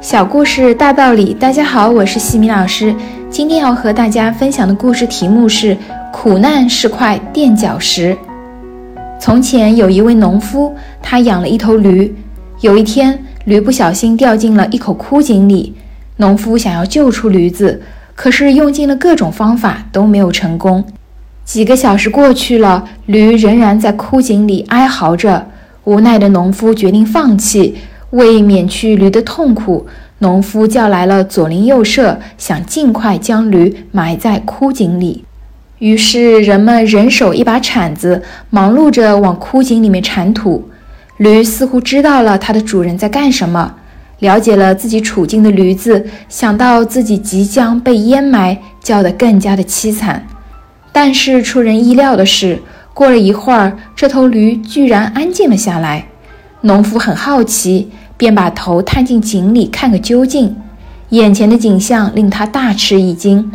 小故事大道理，大家好，我是西米老师。今天要和大家分享的故事题目是“苦难是块垫脚石”。从前有一位农夫，他养了一头驴。有一天，驴不小心掉进了一口枯井里。农夫想要救出驴子，可是用尽了各种方法都没有成功。几个小时过去了，驴仍然在枯井里哀嚎着。无奈的农夫决定放弃。为免去驴的痛苦，农夫叫来了左邻右舍，想尽快将驴埋在枯井里。于是，人们人手一把铲子，忙碌着往枯井里面铲土。驴似乎知道了它的主人在干什么，了解了自己处境的驴子，想到自己即将被淹埋，叫得更加的凄惨。但是，出人意料的是，过了一会儿，这头驴居然安静了下来。农夫很好奇。便把头探进井里看个究竟，眼前的景象令他大吃一惊。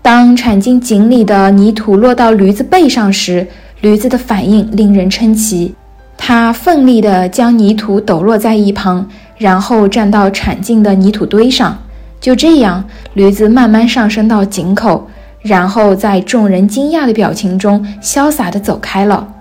当铲进井里的泥土落到驴子背上时，驴子的反应令人称奇。它奋力地将泥土抖落在一旁，然后站到铲进的泥土堆上。就这样，驴子慢慢上升到井口，然后在众人惊讶的表情中潇洒地走开了。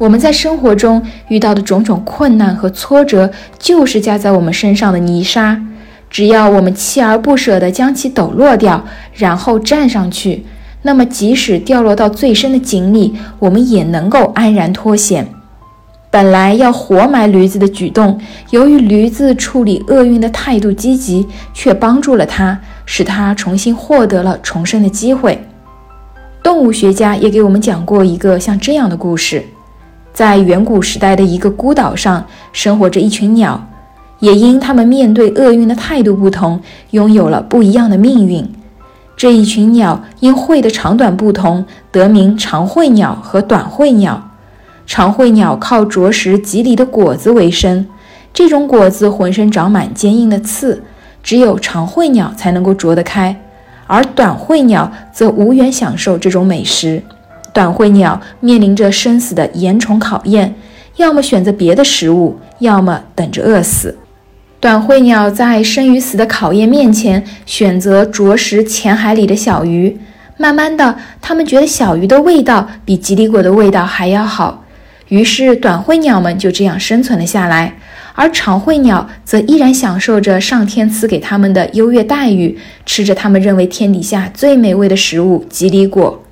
我们在生活中遇到的种种困难和挫折，就是加在我们身上的泥沙。只要我们锲而不舍地将其抖落掉，然后站上去，那么即使掉落到最深的井里，我们也能够安然脱险。本来要活埋驴子的举动，由于驴子处理厄运的态度积极，却帮助了它，使它重新获得了重生的机会。动物学家也给我们讲过一个像这样的故事。在远古时代的一个孤岛上，生活着一群鸟，也因它们面对厄运的态度不同，拥有了不一样的命运。这一群鸟因喙的长短不同，得名长喙鸟和短喙鸟。长喙鸟靠啄食棘藜的果子为生，这种果子浑身长满坚硬的刺，只有长喙鸟才能够啄得开，而短喙鸟则无缘享受这种美食。短喙鸟面临着生死的严重考验，要么选择别的食物，要么等着饿死。短喙鸟在生与死的考验面前，选择啄食浅海里的小鱼。慢慢的，它们觉得小鱼的味道比吉利果的味道还要好，于是短喙鸟们就这样生存了下来。而长喙鸟则依然享受着上天赐给它们的优越待遇，吃着它们认为天底下最美味的食物——吉利果。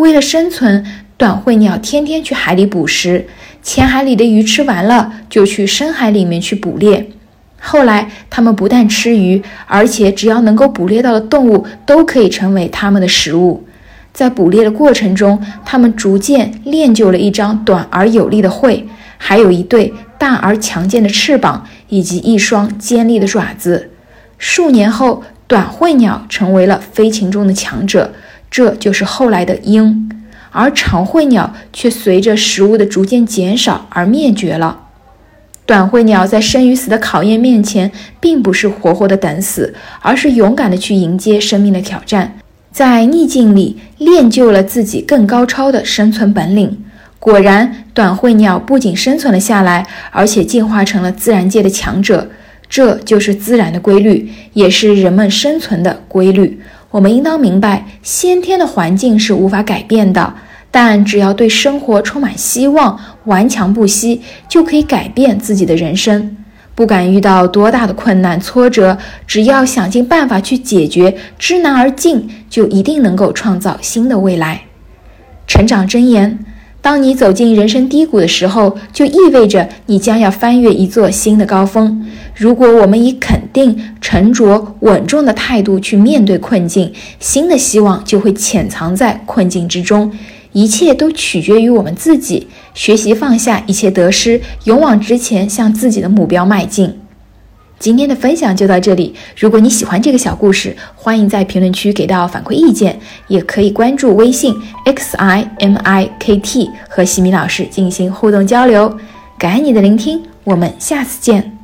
为了生存，短喙鸟天天去海里捕食。浅海里的鱼吃完了，就去深海里面去捕猎。后来，它们不但吃鱼，而且只要能够捕猎到的动物都可以成为它们的食物。在捕猎的过程中，它们逐渐练就了一张短而有力的喙，还有一对大而强健的翅膀，以及一双尖利的爪子。数年后，短喙鸟成为了飞禽中的强者。这就是后来的鹰，而长喙鸟却随着食物的逐渐减少而灭绝了。短喙鸟在生与死的考验面前，并不是活活的等死，而是勇敢的去迎接生命的挑战，在逆境里练就了自己更高超的生存本领。果然，短喙鸟不仅生存了下来，而且进化成了自然界的强者。这就是自然的规律，也是人们生存的规律。我们应当明白，先天的环境是无法改变的，但只要对生活充满希望，顽强不息，就可以改变自己的人生。不管遇到多大的困难挫折，只要想尽办法去解决，知难而进，就一定能够创造新的未来。成长箴言。当你走进人生低谷的时候，就意味着你将要翻越一座新的高峰。如果我们以肯定、沉着、稳重的态度去面对困境，新的希望就会潜藏在困境之中。一切都取决于我们自己，学习放下一切得失，勇往直前，向自己的目标迈进。今天的分享就到这里。如果你喜欢这个小故事，欢迎在评论区给到反馈意见，也可以关注微信 x i m i k t 和西米老师进行互动交流。感恩你的聆听，我们下次见。